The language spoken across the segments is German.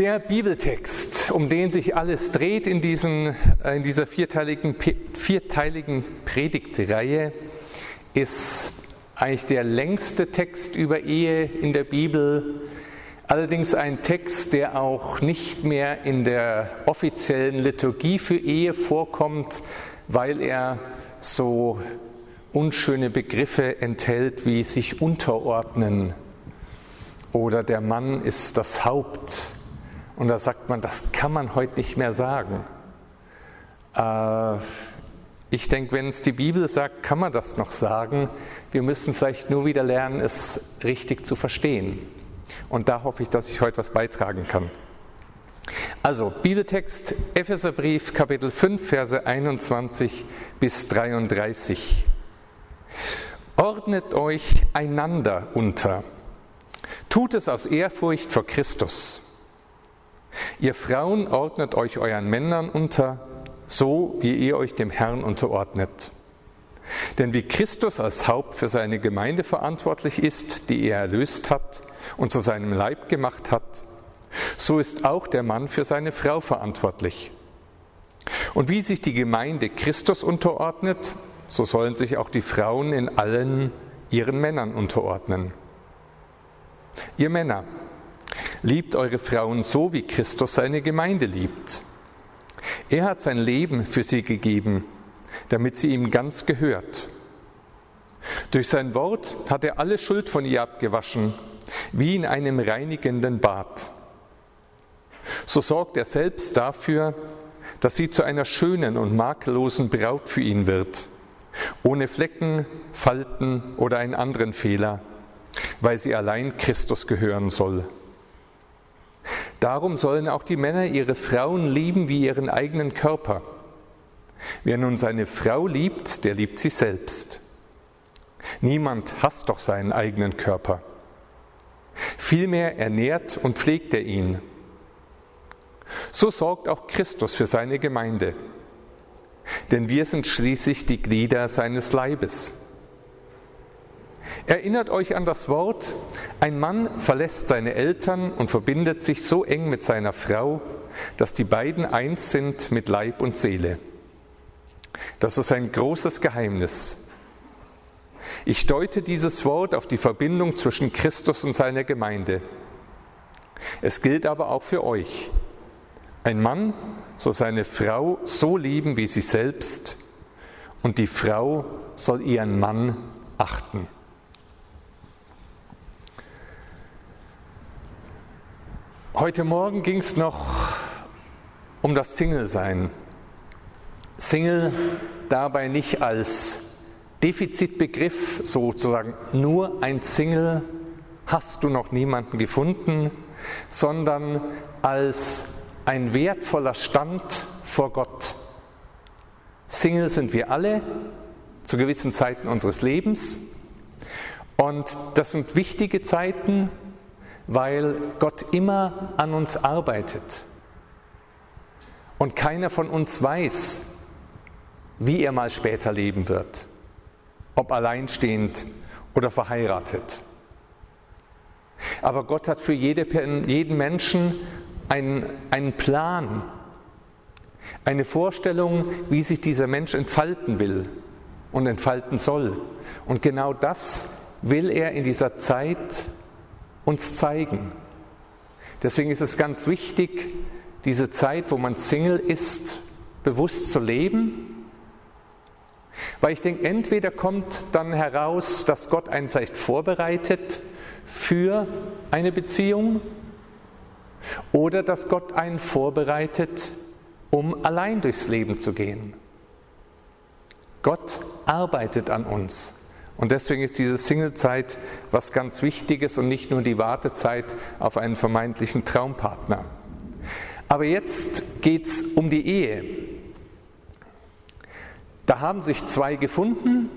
Der Bibeltext, um den sich alles dreht in, diesen, äh, in dieser vierteiligen, vierteiligen Predigtreihe, ist eigentlich der längste Text über Ehe in der Bibel. Allerdings ein Text, der auch nicht mehr in der offiziellen Liturgie für Ehe vorkommt, weil er so unschöne Begriffe enthält wie sich unterordnen oder der Mann ist das Haupt. Und da sagt man, das kann man heute nicht mehr sagen. Äh, ich denke, wenn es die Bibel sagt, kann man das noch sagen. Wir müssen vielleicht nur wieder lernen, es richtig zu verstehen. Und da hoffe ich, dass ich heute was beitragen kann. Also, Bibeltext, Epheserbrief, Kapitel 5, Verse 21 bis 33. Ordnet euch einander unter. Tut es aus Ehrfurcht vor Christus. Ihr Frauen ordnet euch euren Männern unter, so wie ihr euch dem Herrn unterordnet. Denn wie Christus als Haupt für seine Gemeinde verantwortlich ist, die er erlöst hat und zu seinem Leib gemacht hat, so ist auch der Mann für seine Frau verantwortlich. Und wie sich die Gemeinde Christus unterordnet, so sollen sich auch die Frauen in allen ihren Männern unterordnen. Ihr Männer, liebt eure Frauen so, wie Christus seine Gemeinde liebt. Er hat sein Leben für sie gegeben, damit sie ihm ganz gehört. Durch sein Wort hat er alle Schuld von ihr abgewaschen, wie in einem reinigenden Bad. So sorgt er selbst dafür, dass sie zu einer schönen und makellosen Braut für ihn wird, ohne Flecken, Falten oder einen anderen Fehler, weil sie allein Christus gehören soll. Darum sollen auch die Männer ihre Frauen lieben wie ihren eigenen Körper. Wer nun seine Frau liebt, der liebt sie selbst. Niemand hasst doch seinen eigenen Körper. Vielmehr ernährt und pflegt er ihn. So sorgt auch Christus für seine Gemeinde. Denn wir sind schließlich die Glieder seines Leibes. Erinnert euch an das Wort, ein Mann verlässt seine Eltern und verbindet sich so eng mit seiner Frau, dass die beiden eins sind mit Leib und Seele. Das ist ein großes Geheimnis. Ich deute dieses Wort auf die Verbindung zwischen Christus und seiner Gemeinde. Es gilt aber auch für euch. Ein Mann soll seine Frau so lieben wie sich selbst und die Frau soll ihren Mann achten. Heute Morgen ging es noch um das Single-Sein. Single dabei nicht als Defizitbegriff, sozusagen nur ein Single, hast du noch niemanden gefunden, sondern als ein wertvoller Stand vor Gott. Single sind wir alle zu gewissen Zeiten unseres Lebens und das sind wichtige Zeiten, weil Gott immer an uns arbeitet. Und keiner von uns weiß, wie er mal später leben wird, ob alleinstehend oder verheiratet. Aber Gott hat für jede, jeden Menschen einen, einen Plan, eine Vorstellung, wie sich dieser Mensch entfalten will und entfalten soll. Und genau das will er in dieser Zeit uns zeigen. Deswegen ist es ganz wichtig, diese Zeit, wo man Single ist, bewusst zu leben. Weil ich denke, entweder kommt dann heraus, dass Gott einen vielleicht vorbereitet für eine Beziehung oder dass Gott einen vorbereitet, um allein durchs Leben zu gehen. Gott arbeitet an uns. Und deswegen ist diese Singlezeit was ganz Wichtiges und nicht nur die Wartezeit auf einen vermeintlichen Traumpartner. Aber jetzt geht es um die Ehe. Da haben sich zwei gefunden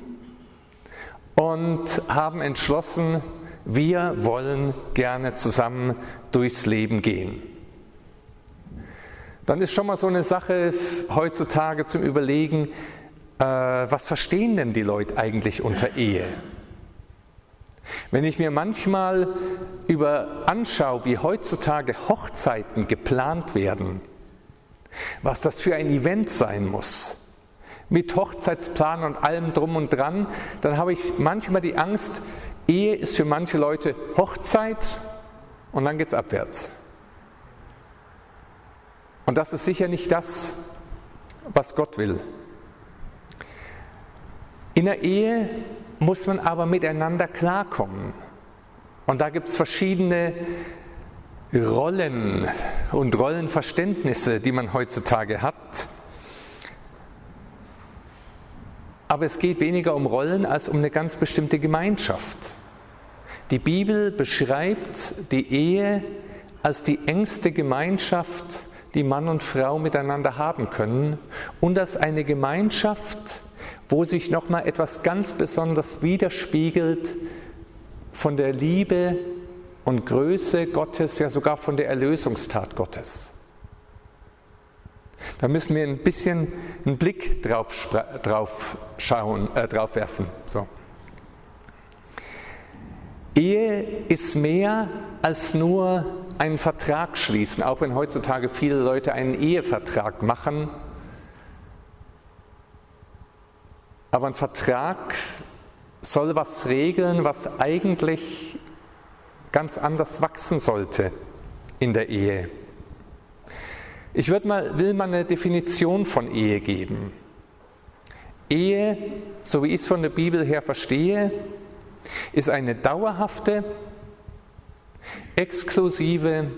und haben entschlossen, wir wollen gerne zusammen durchs Leben gehen. Dann ist schon mal so eine Sache heutzutage zum Überlegen, äh, was verstehen denn die Leute eigentlich unter Ehe? Wenn ich mir manchmal über anschaue, wie heutzutage Hochzeiten geplant werden, was das für ein Event sein muss, mit Hochzeitsplan und allem drum und dran, dann habe ich manchmal die Angst, Ehe ist für manche Leute Hochzeit und dann geht es abwärts. Und das ist sicher nicht das, was Gott will. In der Ehe muss man aber miteinander klarkommen. Und da gibt es verschiedene Rollen und Rollenverständnisse, die man heutzutage hat. Aber es geht weniger um Rollen als um eine ganz bestimmte Gemeinschaft. Die Bibel beschreibt die Ehe als die engste Gemeinschaft, die Mann und Frau miteinander haben können und als eine Gemeinschaft, wo sich nochmal etwas ganz besonders widerspiegelt von der Liebe und Größe Gottes, ja sogar von der Erlösungstat Gottes. Da müssen wir ein bisschen einen Blick drauf, drauf schauen, äh, drauf werfen. So. Ehe ist mehr als nur einen Vertrag schließen, auch wenn heutzutage viele Leute einen Ehevertrag machen. Aber ein Vertrag soll was regeln, was eigentlich ganz anders wachsen sollte in der Ehe. Ich mal, will mal eine Definition von Ehe geben. Ehe, so wie ich es von der Bibel her verstehe, ist eine dauerhafte, exklusive,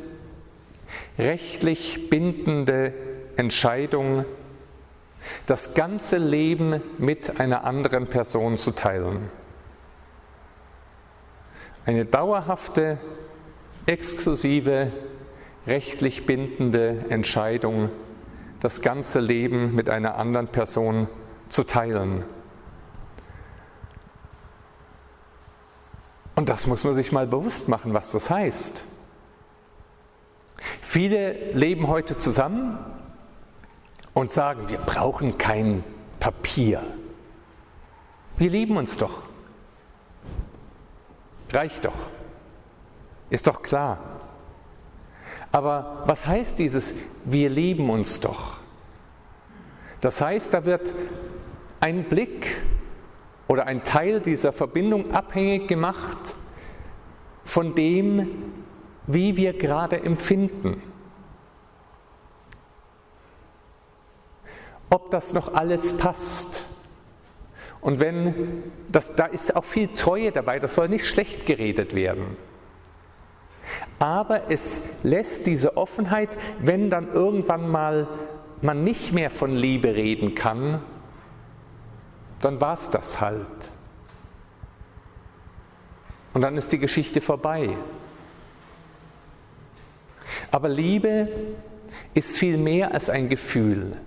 rechtlich bindende Entscheidung, das ganze Leben mit einer anderen Person zu teilen. Eine dauerhafte, exklusive, rechtlich bindende Entscheidung, das ganze Leben mit einer anderen Person zu teilen. Und das muss man sich mal bewusst machen, was das heißt. Viele leben heute zusammen und sagen, wir brauchen kein Papier. Wir lieben uns doch. Reicht doch. Ist doch klar. Aber was heißt dieses, wir lieben uns doch? Das heißt, da wird ein Blick oder ein Teil dieser Verbindung abhängig gemacht von dem, wie wir gerade empfinden. Ob das noch alles passt. Und wenn, das, da ist auch viel Treue dabei, das soll nicht schlecht geredet werden. Aber es lässt diese Offenheit, wenn dann irgendwann mal man nicht mehr von Liebe reden kann, dann war es das halt. Und dann ist die Geschichte vorbei. Aber Liebe ist viel mehr als ein Gefühl.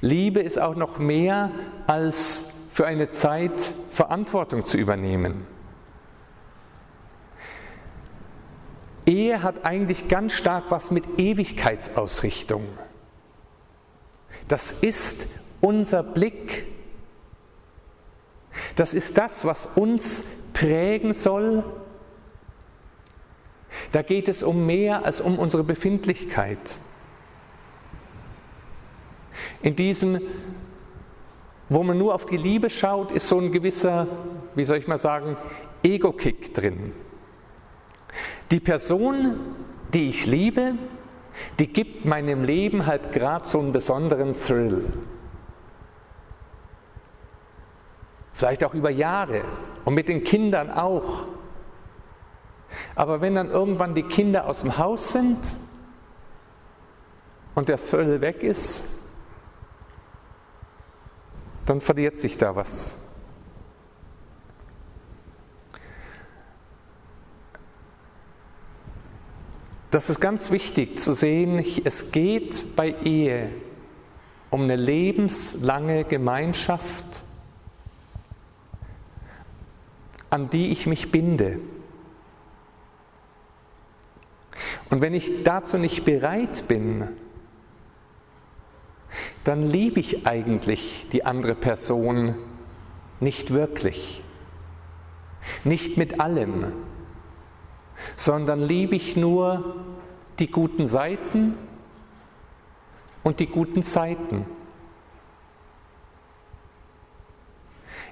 Liebe ist auch noch mehr als für eine Zeit Verantwortung zu übernehmen. Ehe hat eigentlich ganz stark was mit Ewigkeitsausrichtung. Das ist unser Blick. Das ist das, was uns prägen soll. Da geht es um mehr als um unsere Befindlichkeit. In diesem, wo man nur auf die Liebe schaut, ist so ein gewisser, wie soll ich mal sagen, Ego-Kick drin. Die Person, die ich liebe, die gibt meinem Leben halt gerade so einen besonderen Thrill. Vielleicht auch über Jahre und mit den Kindern auch. Aber wenn dann irgendwann die Kinder aus dem Haus sind und der Thrill weg ist, dann verliert sich da was. Das ist ganz wichtig zu sehen, es geht bei Ehe um eine lebenslange Gemeinschaft, an die ich mich binde. Und wenn ich dazu nicht bereit bin, dann liebe ich eigentlich die andere Person nicht wirklich. nicht mit allem, sondern liebe ich nur die guten Seiten und die guten Zeiten.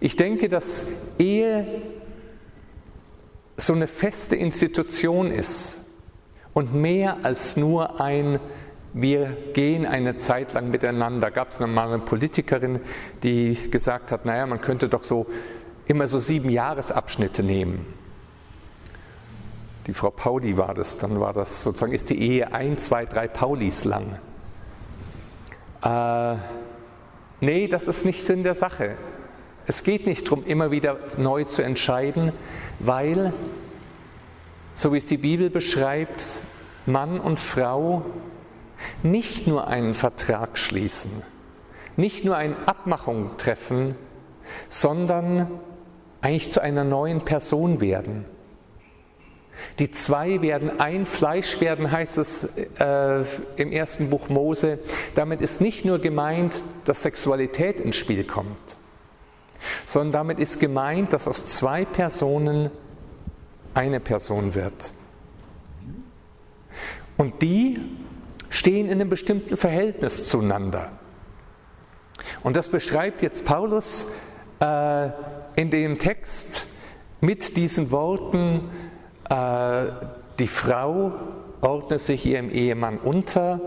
Ich denke, dass Ehe so eine feste Institution ist und mehr als nur ein wir gehen eine Zeit lang miteinander. Gab es mal eine Politikerin, die gesagt hat, naja, man könnte doch so immer so sieben Jahresabschnitte nehmen. Die Frau Pauli war das, dann war das sozusagen, ist die Ehe ein, zwei, drei Paulis lang. Äh, nee, das ist nicht Sinn der Sache. Es geht nicht darum, immer wieder neu zu entscheiden, weil, so wie es die Bibel beschreibt, Mann und Frau nicht nur einen Vertrag schließen, nicht nur eine Abmachung treffen, sondern eigentlich zu einer neuen Person werden. Die zwei werden ein Fleisch werden, heißt es äh, im ersten Buch Mose. Damit ist nicht nur gemeint, dass Sexualität ins Spiel kommt, sondern damit ist gemeint, dass aus zwei Personen eine Person wird. Und die stehen in einem bestimmten Verhältnis zueinander. Und das beschreibt jetzt Paulus äh, in dem Text mit diesen Worten, äh, die Frau ordne sich ihrem Ehemann unter,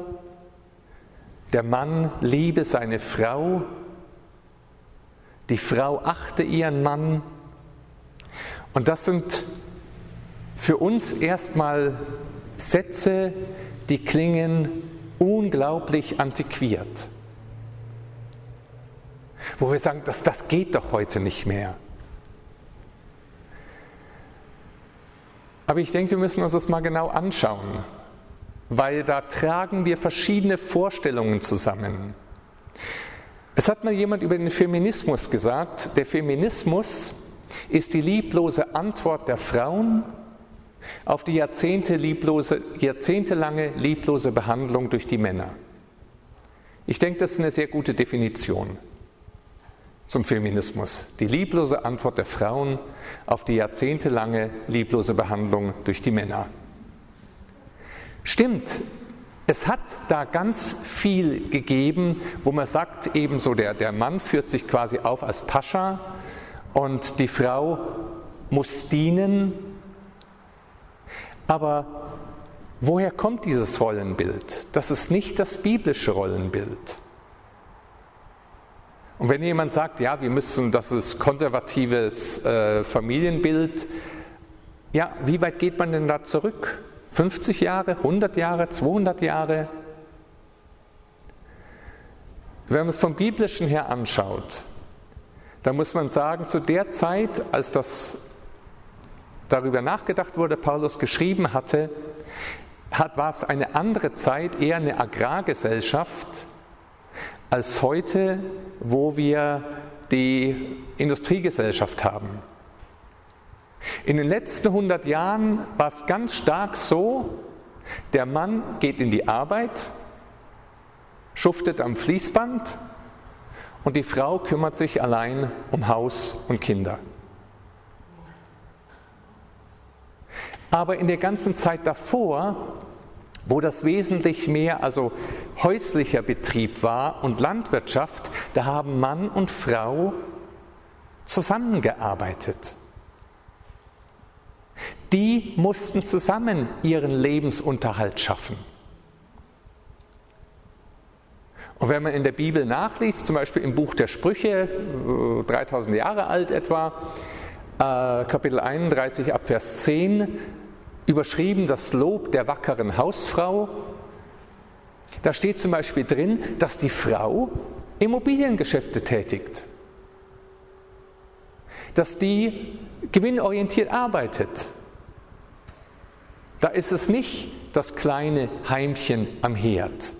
der Mann liebe seine Frau die Frau achte ihren Mann. Und das sind für uns erstmal Sätze, die klingen unglaublich antiquiert. Wo wir sagen, das, das geht doch heute nicht mehr. Aber ich denke, wir müssen uns das mal genau anschauen, weil da tragen wir verschiedene Vorstellungen zusammen. Es hat mal jemand über den Feminismus gesagt, der Feminismus ist die lieblose Antwort der Frauen auf die Jahrzehnte lieblose, jahrzehntelange lieblose Behandlung durch die Männer. Ich denke, das ist eine sehr gute Definition zum Feminismus. Die lieblose Antwort der Frauen auf die jahrzehntelange lieblose Behandlung durch die Männer. Stimmt, es hat da ganz viel gegeben, wo man sagt, ebenso der, der Mann führt sich quasi auf als Pascha und die Frau muss dienen. Aber woher kommt dieses Rollenbild? Das ist nicht das biblische Rollenbild. Und wenn jemand sagt, ja, wir müssen, das ist konservatives äh, Familienbild, ja, wie weit geht man denn da zurück? 50 Jahre, 100 Jahre, 200 Jahre. Wenn man es vom biblischen her anschaut, dann muss man sagen, zu der Zeit, als das darüber nachgedacht wurde, Paulus geschrieben hatte, hat, war es eine andere Zeit, eher eine Agrargesellschaft, als heute, wo wir die Industriegesellschaft haben. In den letzten 100 Jahren war es ganz stark so, der Mann geht in die Arbeit, schuftet am Fließband und die Frau kümmert sich allein um Haus und Kinder. Aber in der ganzen Zeit davor, wo das wesentlich mehr also häuslicher Betrieb war und Landwirtschaft, da haben Mann und Frau zusammengearbeitet. Die mussten zusammen ihren Lebensunterhalt schaffen. Und wenn man in der Bibel nachliest, zum Beispiel im Buch der Sprüche, 3000 äh, Jahre alt etwa, Kapitel 31 ab Vers 10, überschrieben das Lob der wackeren Hausfrau, da steht zum Beispiel drin, dass die Frau Immobiliengeschäfte tätigt, dass die gewinnorientiert arbeitet, da ist es nicht das kleine Heimchen am Herd.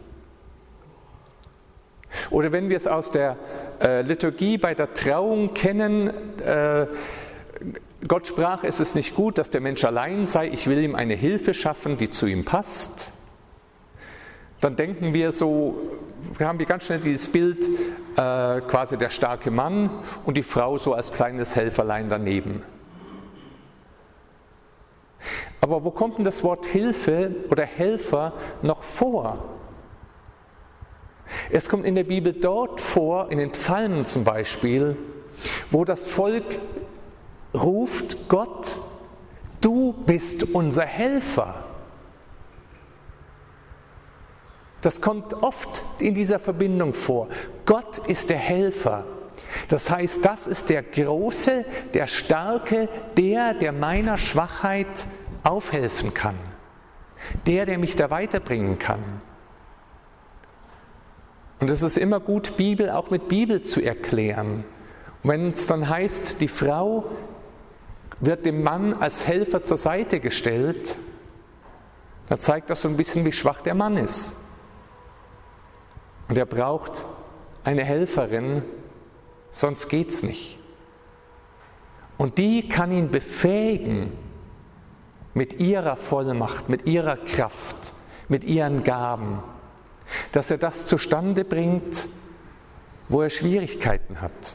Oder wenn wir es aus der äh, Liturgie bei der Trauung kennen, äh, Gott sprach, es ist nicht gut, dass der Mensch allein sei, ich will ihm eine Hilfe schaffen, die zu ihm passt. Dann denken wir so, wir haben hier ganz schnell dieses Bild, äh, quasi der starke Mann und die Frau so als kleines Helferlein daneben. Aber wo kommt denn das Wort Hilfe oder Helfer noch vor? Es kommt in der Bibel dort vor, in den Psalmen zum Beispiel, wo das Volk ruft, Gott, du bist unser Helfer. Das kommt oft in dieser Verbindung vor. Gott ist der Helfer. Das heißt, das ist der Große, der Starke, der, der meiner Schwachheit aufhelfen kann. Der, der mich da weiterbringen kann. Und es ist immer gut, Bibel auch mit Bibel zu erklären. wenn es dann heißt, die Frau wird dem Mann als Helfer zur Seite gestellt, dann zeigt das so ein bisschen, wie schwach der Mann ist. Und er braucht eine Helferin, sonst geht's nicht. Und die kann ihn befähigen mit ihrer Vollmacht, mit ihrer Kraft, mit ihren Gaben, dass er das zustande bringt, wo er Schwierigkeiten hat.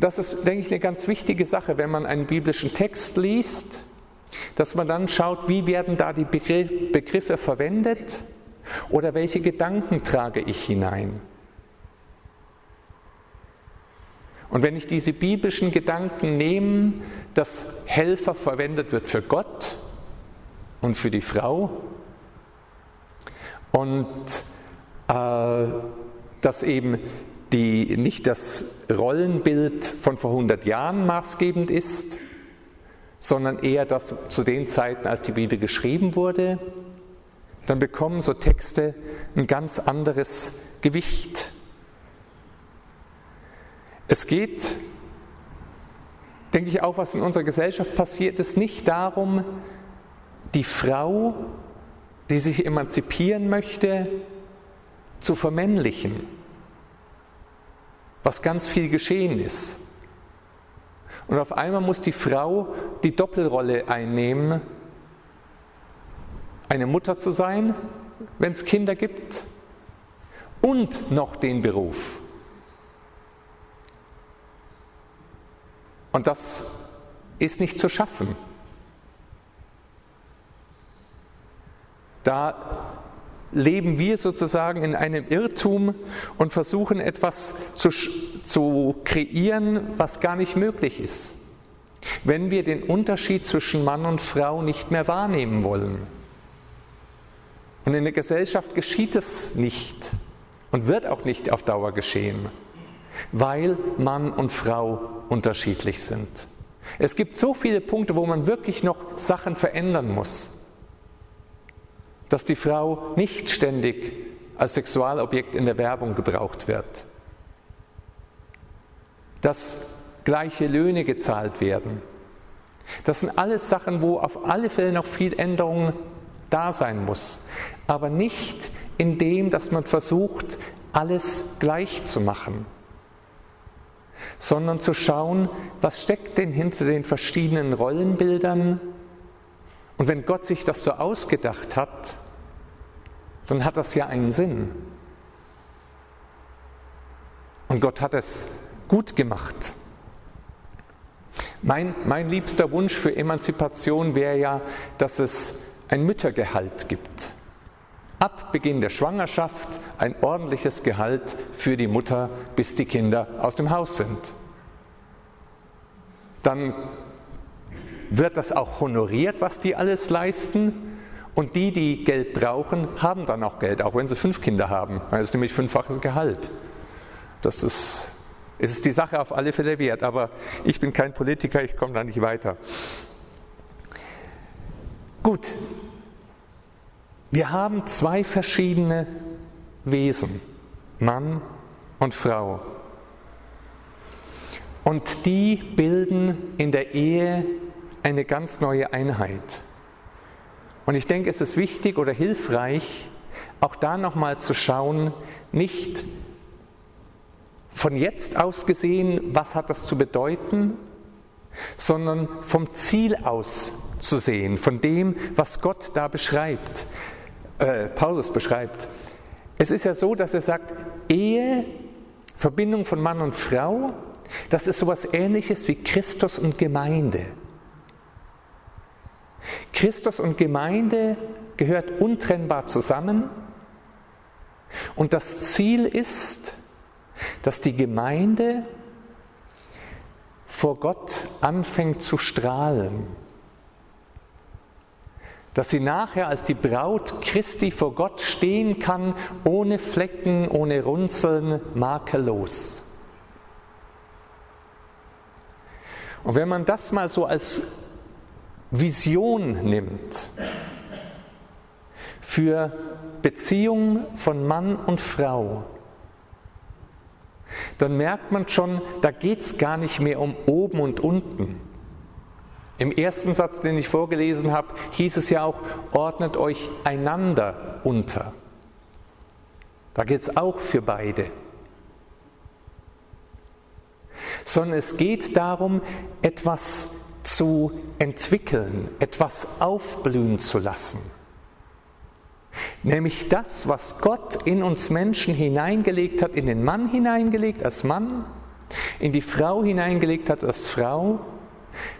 Und das ist, denke ich, eine ganz wichtige Sache, wenn man einen biblischen Text liest, dass man dann schaut, wie werden da die Begriffe verwendet oder welche Gedanken trage ich hinein? Und wenn ich diese biblischen Gedanken nehme, dass Helfer verwendet wird für Gott und für die Frau und äh, dass eben die, nicht das Rollenbild von vor 100 Jahren maßgebend ist, sondern eher das zu den Zeiten, als die Bibel geschrieben wurde, dann bekommen so Texte ein ganz anderes Gewicht. Es geht, denke ich auch, was in unserer Gesellschaft passiert ist, nicht darum, die Frau, die sich emanzipieren möchte, zu vermännlichen, was ganz viel geschehen ist. Und auf einmal muss die Frau die Doppelrolle einnehmen eine Mutter zu sein, wenn es Kinder gibt, und noch den Beruf. Und das ist nicht zu schaffen. Da leben wir sozusagen in einem Irrtum und versuchen etwas zu, zu kreieren, was gar nicht möglich ist, wenn wir den Unterschied zwischen Mann und Frau nicht mehr wahrnehmen wollen. Und in der Gesellschaft geschieht es nicht und wird auch nicht auf Dauer geschehen, weil Mann und Frau unterschiedlich sind. Es gibt so viele Punkte, wo man wirklich noch Sachen verändern muss, dass die Frau nicht ständig als Sexualobjekt in der Werbung gebraucht wird, dass gleiche Löhne gezahlt werden. Das sind alles Sachen, wo auf alle Fälle noch viel Änderung da sein muss. Aber nicht in dem, dass man versucht, alles gleich zu machen, sondern zu schauen, was steckt denn hinter den verschiedenen Rollenbildern. Und wenn Gott sich das so ausgedacht hat, dann hat das ja einen Sinn. Und Gott hat es gut gemacht. Mein, mein liebster Wunsch für Emanzipation wäre ja, dass es ein Müttergehalt gibt. Ab Beginn der Schwangerschaft ein ordentliches Gehalt für die Mutter, bis die Kinder aus dem Haus sind. Dann wird das auch honoriert, was die alles leisten. Und die, die Geld brauchen, haben dann auch Geld, auch wenn sie fünf Kinder haben. Das ist nämlich fünffaches Gehalt. Das ist, ist die Sache auf alle Fälle wert. Aber ich bin kein Politiker, ich komme da nicht weiter. Gut, wir haben zwei verschiedene Wesen, Mann und Frau. Und die bilden in der Ehe eine ganz neue Einheit. Und ich denke, es ist wichtig oder hilfreich, auch da nochmal zu schauen, nicht von jetzt aus gesehen, was hat das zu bedeuten, sondern vom Ziel aus zu sehen, von dem, was Gott da beschreibt, äh, Paulus beschreibt. Es ist ja so, dass er sagt, Ehe, Verbindung von Mann und Frau, das ist sowas ähnliches wie Christus und Gemeinde. Christus und Gemeinde gehört untrennbar zusammen. Und das Ziel ist, dass die Gemeinde vor Gott anfängt zu strahlen. Dass sie nachher als die Braut Christi vor Gott stehen kann, ohne Flecken, ohne Runzeln, makellos. Und wenn man das mal so als Vision nimmt für Beziehungen von Mann und Frau, dann merkt man schon, da geht es gar nicht mehr um oben und unten. Im ersten Satz, den ich vorgelesen habe, hieß es ja auch, ordnet euch einander unter. Da geht es auch für beide. Sondern es geht darum, etwas zu entwickeln, etwas aufblühen zu lassen. Nämlich das, was Gott in uns Menschen hineingelegt hat, in den Mann hineingelegt als Mann, in die Frau hineingelegt hat als Frau,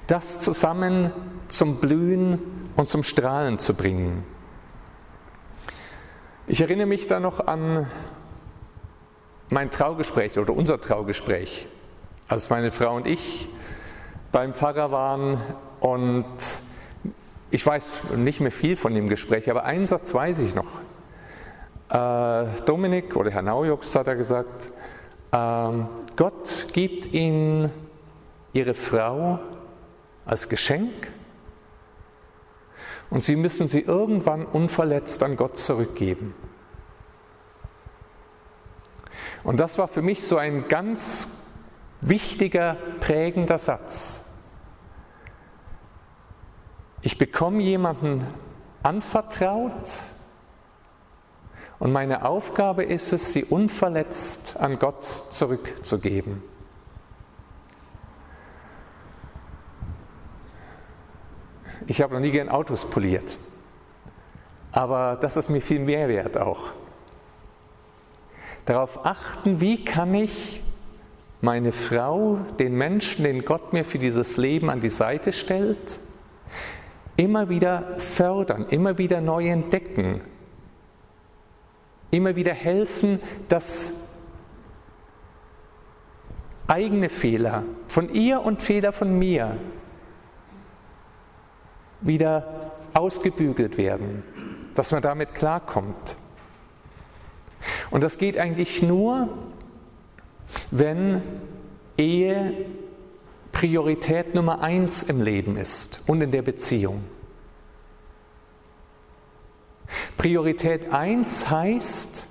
das zusammen zum Blühen und zum Strahlen zu bringen. Ich erinnere mich da noch an mein Traugespräch oder unser Traugespräch, als meine Frau und ich beim Pfarrer waren und ich weiß nicht mehr viel von dem Gespräch, aber einen Satz weiß ich noch. Äh, Dominik oder Herr Naujux hat er gesagt, äh, Gott gibt ihnen ihre Frau als Geschenk und sie müssen sie irgendwann unverletzt an Gott zurückgeben. Und das war für mich so ein ganz wichtiger, prägender Satz. Ich bekomme jemanden anvertraut und meine Aufgabe ist es, sie unverletzt an Gott zurückzugeben. Ich habe noch nie gern Autos poliert, aber das ist mir viel mehr wert auch. Darauf achten, wie kann ich meine Frau, den Menschen, den Gott mir für dieses Leben an die Seite stellt, immer wieder fördern, immer wieder neu entdecken, immer wieder helfen, dass eigene Fehler von ihr und Fehler von mir wieder ausgebügelt werden, dass man damit klarkommt. Und das geht eigentlich nur, wenn Ehe Priorität Nummer eins im Leben ist und in der Beziehung. Priorität eins heißt,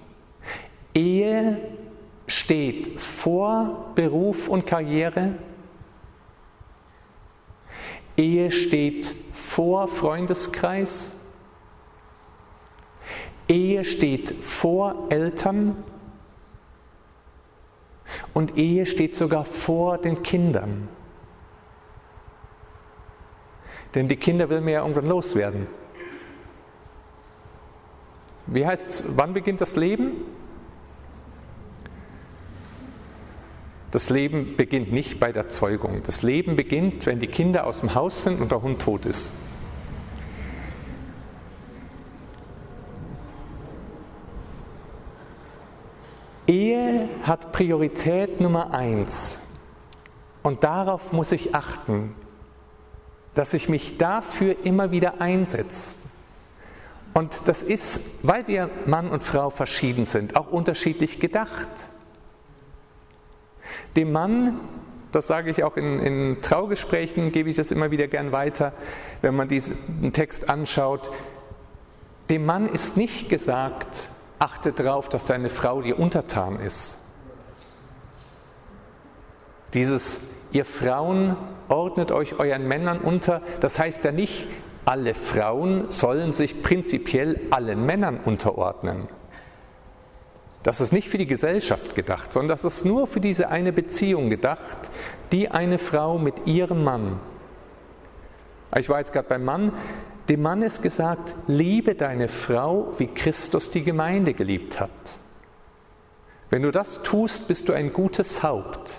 Ehe steht vor Beruf und Karriere, Ehe steht vor Freundeskreis, Ehe steht vor Eltern und Ehe steht sogar vor den Kindern. Denn die Kinder will man ja irgendwann loswerden. Wie heißt es, wann beginnt das Leben? Das Leben beginnt nicht bei der Zeugung. Das Leben beginnt, wenn die Kinder aus dem Haus sind und der Hund tot ist. Ehe hat Priorität Nummer eins. Und darauf muss ich achten dass ich mich dafür immer wieder einsetze. Und das ist, weil wir Mann und Frau verschieden sind, auch unterschiedlich gedacht. Dem Mann, das sage ich auch in, in Traugesprächen, gebe ich das immer wieder gern weiter, wenn man diesen Text anschaut, dem Mann ist nicht gesagt, achte darauf, dass deine Frau dir untertan ist. Dieses ihr Frauen ordnet euch euren Männern unter. Das heißt ja nicht, alle Frauen sollen sich prinzipiell allen Männern unterordnen. Das ist nicht für die Gesellschaft gedacht, sondern das ist nur für diese eine Beziehung gedacht, die eine Frau mit ihrem Mann. Ich war jetzt gerade beim Mann. Dem Mann ist gesagt, liebe deine Frau, wie Christus die Gemeinde geliebt hat. Wenn du das tust, bist du ein gutes Haupt.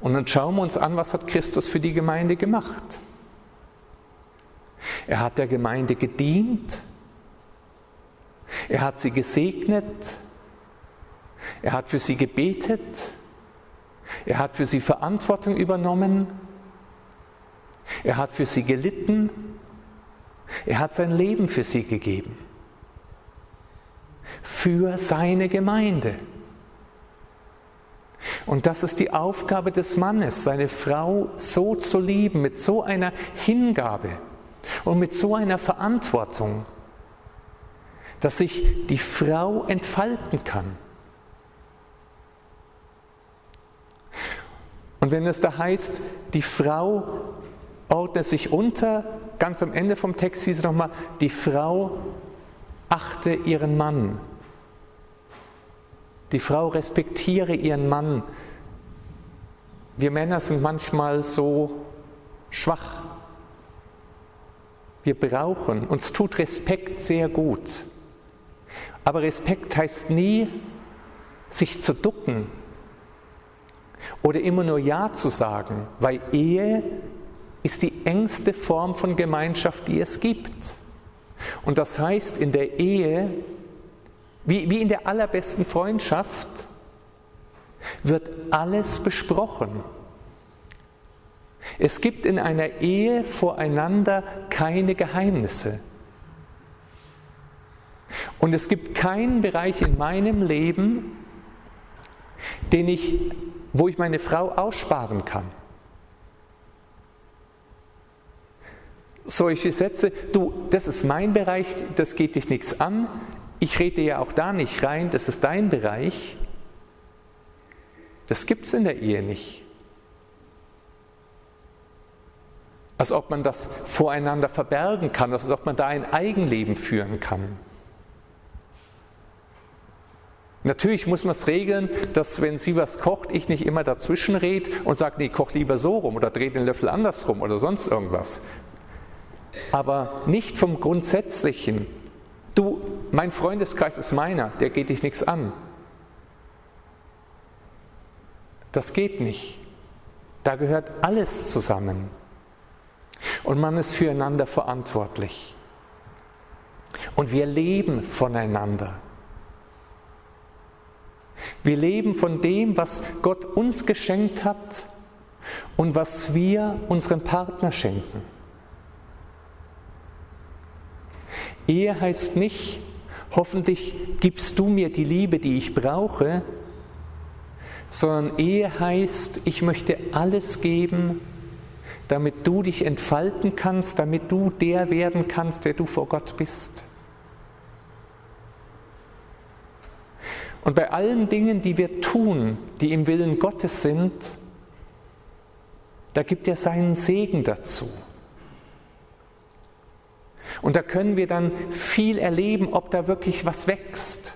Und dann schauen wir uns an, was hat Christus für die Gemeinde gemacht. Er hat der Gemeinde gedient. Er hat sie gesegnet. Er hat für sie gebetet. Er hat für sie Verantwortung übernommen. Er hat für sie gelitten. Er hat sein Leben für sie gegeben. Für seine Gemeinde. Und das ist die Aufgabe des Mannes, seine Frau so zu lieben, mit so einer Hingabe und mit so einer Verantwortung, dass sich die Frau entfalten kann. Und wenn es da heißt, die Frau ordnet sich unter, ganz am Ende vom Text hieß es nochmal, die Frau achte ihren Mann. Die Frau respektiere ihren Mann. Wir Männer sind manchmal so schwach. Wir brauchen, uns tut Respekt sehr gut. Aber Respekt heißt nie, sich zu ducken oder immer nur Ja zu sagen, weil Ehe ist die engste Form von Gemeinschaft, die es gibt. Und das heißt, in der Ehe wie, wie in der allerbesten Freundschaft wird alles besprochen. Es gibt in einer Ehe voreinander keine Geheimnisse. Und es gibt keinen Bereich in meinem Leben, den ich, wo ich meine Frau aussparen kann. Solche Sätze, du, das ist mein Bereich, das geht dich nichts an, ich rede ja auch da nicht rein, das ist dein Bereich. Das gibt es in der Ehe nicht. Als ob man das voreinander verbergen kann, als ob man da ein Eigenleben führen kann. Natürlich muss man es regeln, dass wenn sie was kocht, ich nicht immer dazwischen rede und sage, nee, koch lieber so rum oder dreh den Löffel andersrum oder sonst irgendwas. Aber nicht vom Grundsätzlichen, Du, mein Freundeskreis ist meiner, der geht dich nichts an. Das geht nicht. Da gehört alles zusammen. Und man ist füreinander verantwortlich. Und wir leben voneinander. Wir leben von dem, was Gott uns geschenkt hat und was wir unserem Partner schenken. Ehe heißt nicht, hoffentlich gibst du mir die Liebe, die ich brauche, sondern Ehe heißt, ich möchte alles geben, damit du dich entfalten kannst, damit du der werden kannst, der du vor Gott bist. Und bei allen Dingen, die wir tun, die im Willen Gottes sind, da gibt er seinen Segen dazu. Und da können wir dann viel erleben, ob da wirklich was wächst.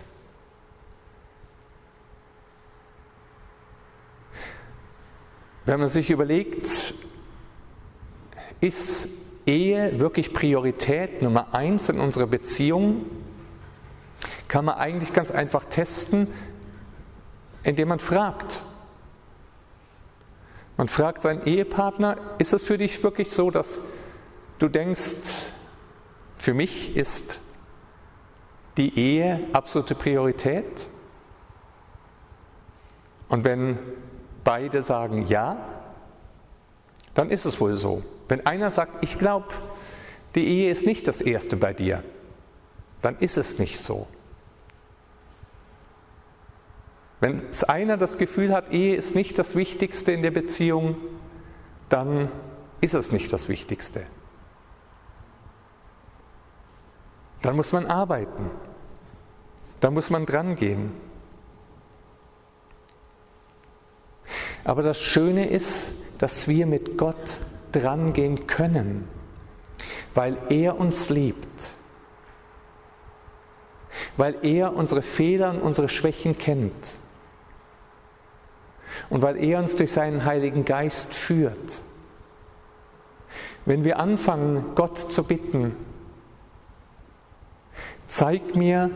Wenn man sich überlegt, ist Ehe wirklich Priorität Nummer eins in unserer Beziehung, kann man eigentlich ganz einfach testen, indem man fragt. Man fragt seinen Ehepartner, ist es für dich wirklich so, dass du denkst, für mich ist die Ehe absolute Priorität. Und wenn beide sagen ja, dann ist es wohl so. Wenn einer sagt, ich glaube, die Ehe ist nicht das Erste bei dir, dann ist es nicht so. Wenn einer das Gefühl hat, Ehe ist nicht das Wichtigste in der Beziehung, dann ist es nicht das Wichtigste. Dann muss man arbeiten. Da muss man dran gehen. Aber das Schöne ist, dass wir mit Gott dran gehen können, weil er uns liebt, weil er unsere Fehler und unsere Schwächen kennt und weil er uns durch seinen Heiligen Geist führt. Wenn wir anfangen, Gott zu bitten, Zeig mir,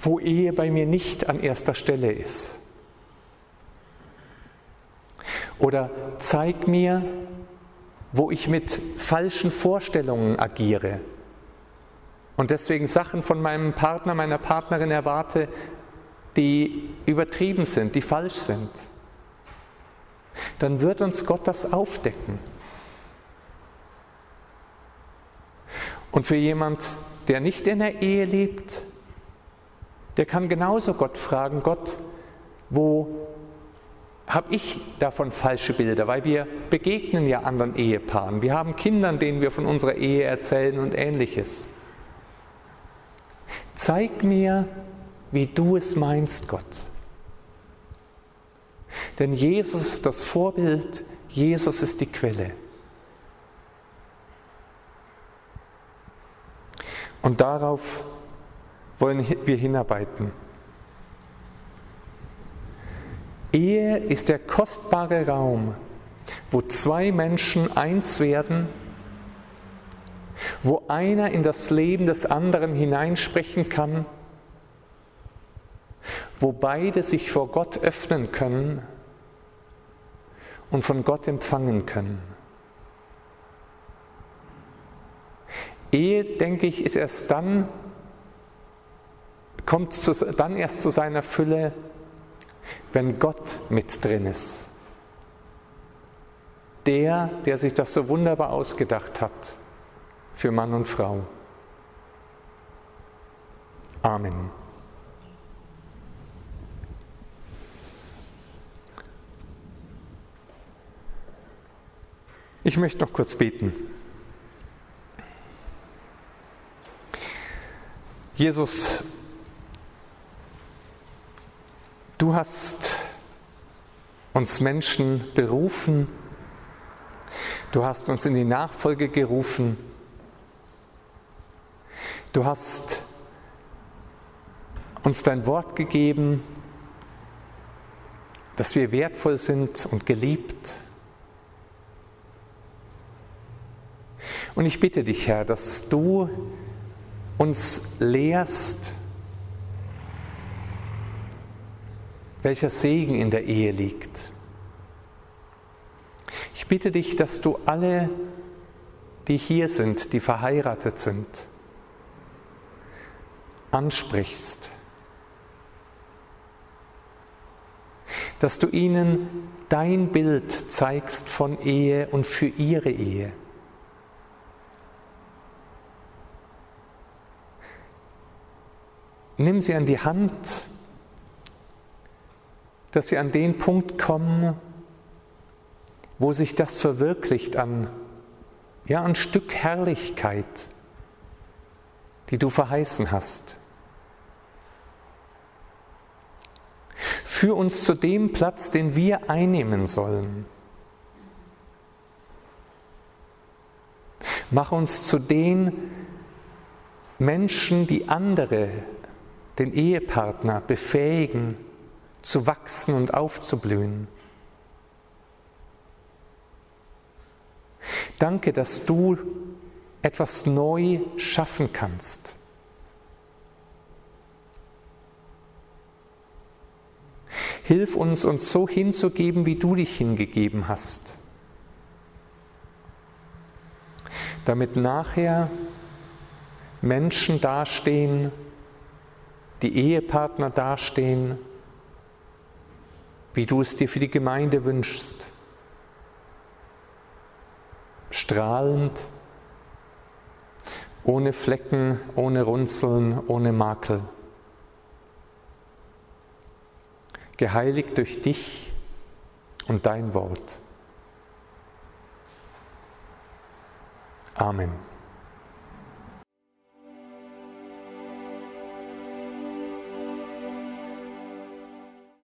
wo Ehe bei mir nicht an erster Stelle ist. Oder zeig mir, wo ich mit falschen Vorstellungen agiere und deswegen Sachen von meinem Partner, meiner Partnerin erwarte, die übertrieben sind, die falsch sind, dann wird uns Gott das aufdecken. Und für jemand, der nicht in der Ehe lebt, der kann genauso Gott fragen, Gott, wo habe ich davon falsche Bilder, weil wir begegnen ja anderen Ehepaaren. Wir haben Kindern, denen wir von unserer Ehe erzählen und ähnliches. Zeig mir, wie du es meinst, Gott. Denn Jesus ist das Vorbild, Jesus ist die Quelle. Und darauf wollen wir hinarbeiten. Ehe ist der kostbare Raum, wo zwei Menschen eins werden, wo einer in das Leben des anderen hineinsprechen kann, wo beide sich vor Gott öffnen können und von Gott empfangen können. Ehe, denke ich, ist erst dann, kommt zu, dann erst zu seiner Fülle, wenn Gott mit drin ist. Der, der sich das so wunderbar ausgedacht hat für Mann und Frau. Amen. Ich möchte noch kurz beten. Jesus, Du hast uns Menschen berufen, du hast uns in die Nachfolge gerufen, du hast uns dein Wort gegeben, dass wir wertvoll sind und geliebt. Und ich bitte dich, Herr, dass du uns lehrst, welcher Segen in der Ehe liegt. Ich bitte dich, dass du alle, die hier sind, die verheiratet sind, ansprichst, dass du ihnen dein Bild zeigst von Ehe und für ihre Ehe. Nimm sie an die Hand dass sie an den Punkt kommen, wo sich das verwirklicht an, ja, ein Stück Herrlichkeit, die du verheißen hast. Führ uns zu dem Platz, den wir einnehmen sollen. Mach uns zu den Menschen, die andere, den Ehepartner befähigen, zu wachsen und aufzublühen. Danke, dass du etwas neu schaffen kannst. Hilf uns, uns so hinzugeben, wie du dich hingegeben hast, damit nachher Menschen dastehen, die Ehepartner dastehen, wie du es dir für die Gemeinde wünschst. Strahlend, ohne Flecken, ohne Runzeln, ohne Makel. Geheiligt durch dich und dein Wort. Amen.